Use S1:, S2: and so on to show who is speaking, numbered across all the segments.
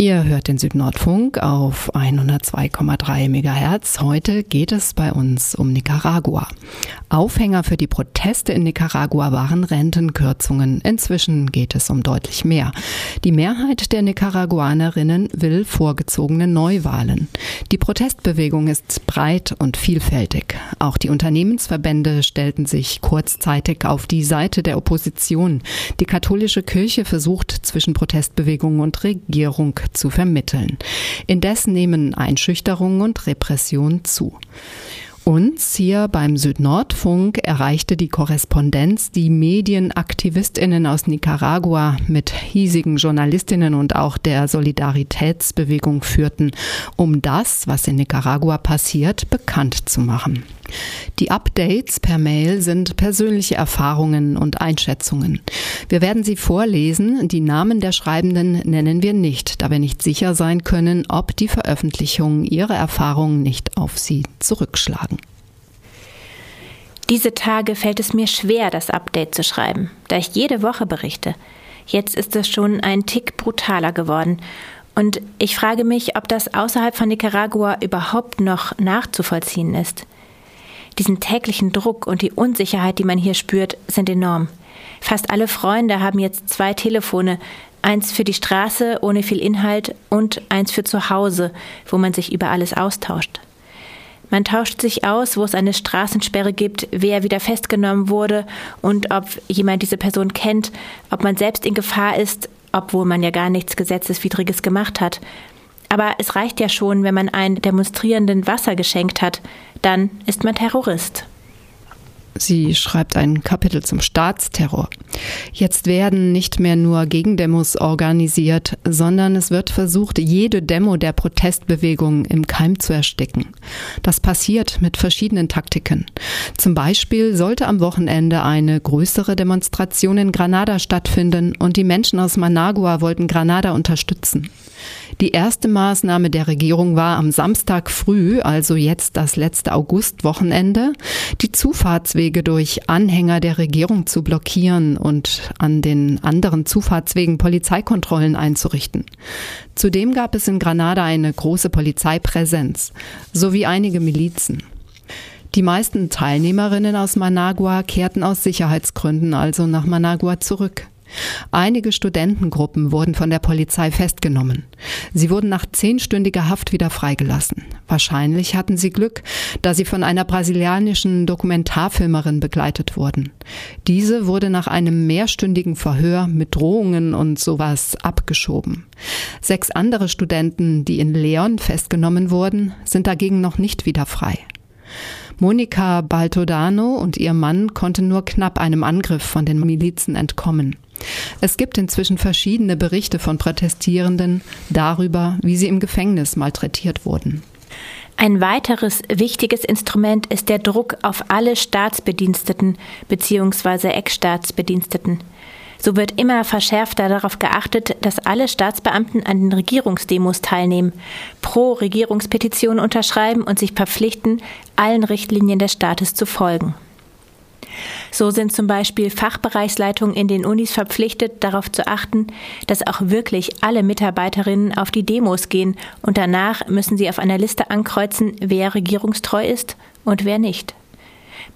S1: Ihr hört den Südnordfunk auf 102,3 MHz. Heute geht es bei uns um Nicaragua. Aufhänger für die Proteste in Nicaragua waren Rentenkürzungen. Inzwischen geht es um deutlich mehr. Die Mehrheit der Nicaraguanerinnen will vorgezogene Neuwahlen. Die Protestbewegung ist breit und vielfältig. Auch die Unternehmensverbände stellten sich kurzzeitig auf die Seite der Opposition. Die katholische Kirche versucht zwischen Protestbewegung und Regierung zu vermitteln. Indes nehmen Einschüchterung und Repression zu. Uns hier beim Südnordfunk erreichte die Korrespondenz, die Medienaktivistinnen aus Nicaragua mit hiesigen Journalistinnen und auch der Solidaritätsbewegung führten, um das, was in Nicaragua passiert, bekannt zu machen. Die Updates per Mail sind persönliche Erfahrungen und Einschätzungen. Wir werden sie vorlesen. Die Namen der Schreibenden nennen wir nicht, da wir nicht sicher sein können, ob die Veröffentlichungen ihre Erfahrungen nicht auf sie zurückschlagen.
S2: Diese Tage fällt es mir schwer, das Update zu schreiben, da ich jede Woche berichte. Jetzt ist es schon ein Tick brutaler geworden. Und ich frage mich, ob das außerhalb von Nicaragua überhaupt noch nachzuvollziehen ist. Diesen täglichen Druck und die Unsicherheit, die man hier spürt, sind enorm. Fast alle Freunde haben jetzt zwei Telefone, eins für die Straße ohne viel Inhalt und eins für zu Hause, wo man sich über alles austauscht. Man tauscht sich aus, wo es eine Straßensperre gibt, wer wieder festgenommen wurde und ob jemand diese Person kennt, ob man selbst in Gefahr ist, obwohl man ja gar nichts Gesetzeswidriges gemacht hat. Aber es reicht ja schon, wenn man einen Demonstrierenden Wasser geschenkt hat, dann ist man Terrorist.
S1: Sie schreibt ein Kapitel zum Staatsterror. Jetzt werden nicht mehr nur Gegendemos organisiert, sondern es wird versucht, jede Demo der Protestbewegung im Keim zu ersticken. Das passiert mit verschiedenen Taktiken. Zum Beispiel sollte am Wochenende eine größere Demonstration in Granada stattfinden und die Menschen aus Managua wollten Granada unterstützen. Die erste Maßnahme der Regierung war am Samstag früh, also jetzt das letzte Augustwochenende, die Zufahrtswege durch Anhänger der Regierung zu blockieren und an den anderen Zufahrtswegen Polizeikontrollen einzurichten. Zudem gab es in Granada eine große Polizeipräsenz sowie einige Milizen. Die meisten Teilnehmerinnen aus Managua kehrten aus Sicherheitsgründen also nach Managua zurück. Einige Studentengruppen wurden von der Polizei festgenommen. Sie wurden nach zehnstündiger Haft wieder freigelassen. Wahrscheinlich hatten sie Glück, da sie von einer brasilianischen Dokumentarfilmerin begleitet wurden. Diese wurde nach einem mehrstündigen Verhör mit Drohungen und sowas abgeschoben. Sechs andere Studenten, die in Leon festgenommen wurden, sind dagegen noch nicht wieder frei. Monika Baltodano und ihr Mann konnten nur knapp einem Angriff von den Milizen entkommen. Es gibt inzwischen verschiedene Berichte von Protestierenden darüber, wie sie im Gefängnis malträtiert wurden.
S2: Ein weiteres wichtiges Instrument ist der Druck auf alle Staatsbediensteten bzw. Ex-Staatsbediensteten. So wird immer verschärfter darauf geachtet, dass alle Staatsbeamten an den Regierungsdemos teilnehmen, pro Regierungspetition unterschreiben und sich verpflichten, allen Richtlinien des Staates zu folgen. So sind zum Beispiel Fachbereichsleitungen in den Unis verpflichtet, darauf zu achten, dass auch wirklich alle Mitarbeiterinnen auf die Demos gehen und danach müssen sie auf einer Liste ankreuzen, wer regierungstreu ist und wer nicht.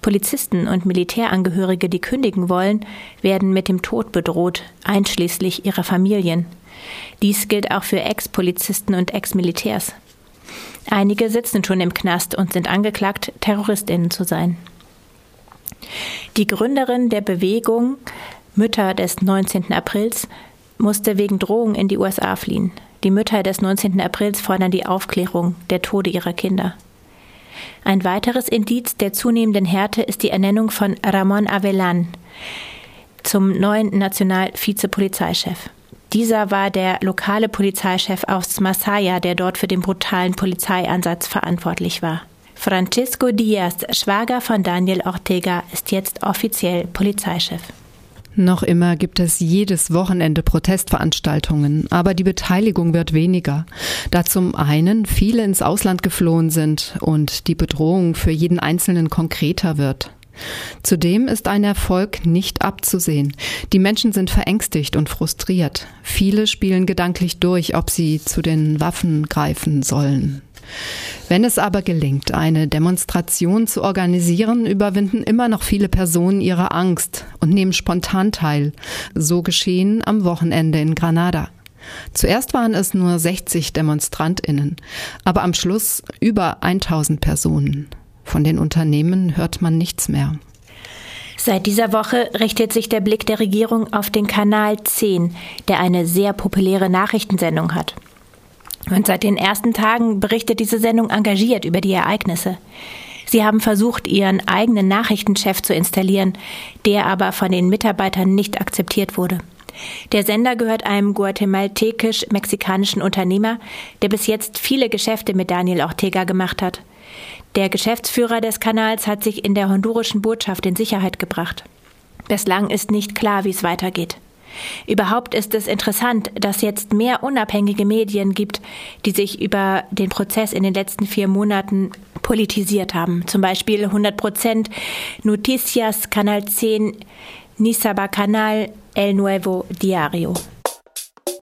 S2: Polizisten und Militärangehörige, die kündigen wollen, werden mit dem Tod bedroht, einschließlich ihrer Familien. Dies gilt auch für Ex-Polizisten und Ex-Militärs. Einige sitzen schon im Knast und sind angeklagt, Terroristinnen zu sein. Die Gründerin der Bewegung Mütter des 19. Aprils musste wegen Drohung in die USA fliehen. Die Mütter des 19. Aprils fordern die Aufklärung der Tode ihrer Kinder. Ein weiteres Indiz der zunehmenden Härte ist die Ernennung von Ramon Avellan zum neuen Nationalvizepolizeichef. Dieser war der lokale Polizeichef aus Masaya, der dort für den brutalen Polizeieinsatz verantwortlich war. Francisco Diaz, Schwager von Daniel Ortega, ist jetzt offiziell Polizeichef.
S1: Noch immer gibt es jedes Wochenende Protestveranstaltungen, aber die Beteiligung wird weniger, da zum einen viele ins Ausland geflohen sind und die Bedrohung für jeden Einzelnen konkreter wird. Zudem ist ein Erfolg nicht abzusehen. Die Menschen sind verängstigt und frustriert. Viele spielen gedanklich durch, ob sie zu den Waffen greifen sollen. Wenn es aber gelingt, eine Demonstration zu organisieren, überwinden immer noch viele Personen ihre Angst und nehmen spontan teil. So geschehen am Wochenende in Granada. Zuerst waren es nur 60 Demonstrantinnen, aber am Schluss über 1000 Personen. Von den Unternehmen hört man nichts mehr.
S2: Seit dieser Woche richtet sich der Blick der Regierung auf den Kanal 10, der eine sehr populäre Nachrichtensendung hat. Und seit den ersten Tagen berichtet diese Sendung engagiert über die Ereignisse. Sie haben versucht, ihren eigenen Nachrichtenchef zu installieren, der aber von den Mitarbeitern nicht akzeptiert wurde. Der Sender gehört einem guatemaltekisch-mexikanischen Unternehmer, der bis jetzt viele Geschäfte mit Daniel Ortega gemacht hat. Der Geschäftsführer des Kanals hat sich in der hondurischen Botschaft in Sicherheit gebracht. Bislang ist nicht klar, wie es weitergeht. Überhaupt ist es interessant, dass jetzt mehr unabhängige Medien gibt, die sich über den Prozess in den letzten vier Monaten politisiert haben. Zum Beispiel 100 Prozent Noticias, Kanal 10, Nisaba Canal, El Nuevo Diario.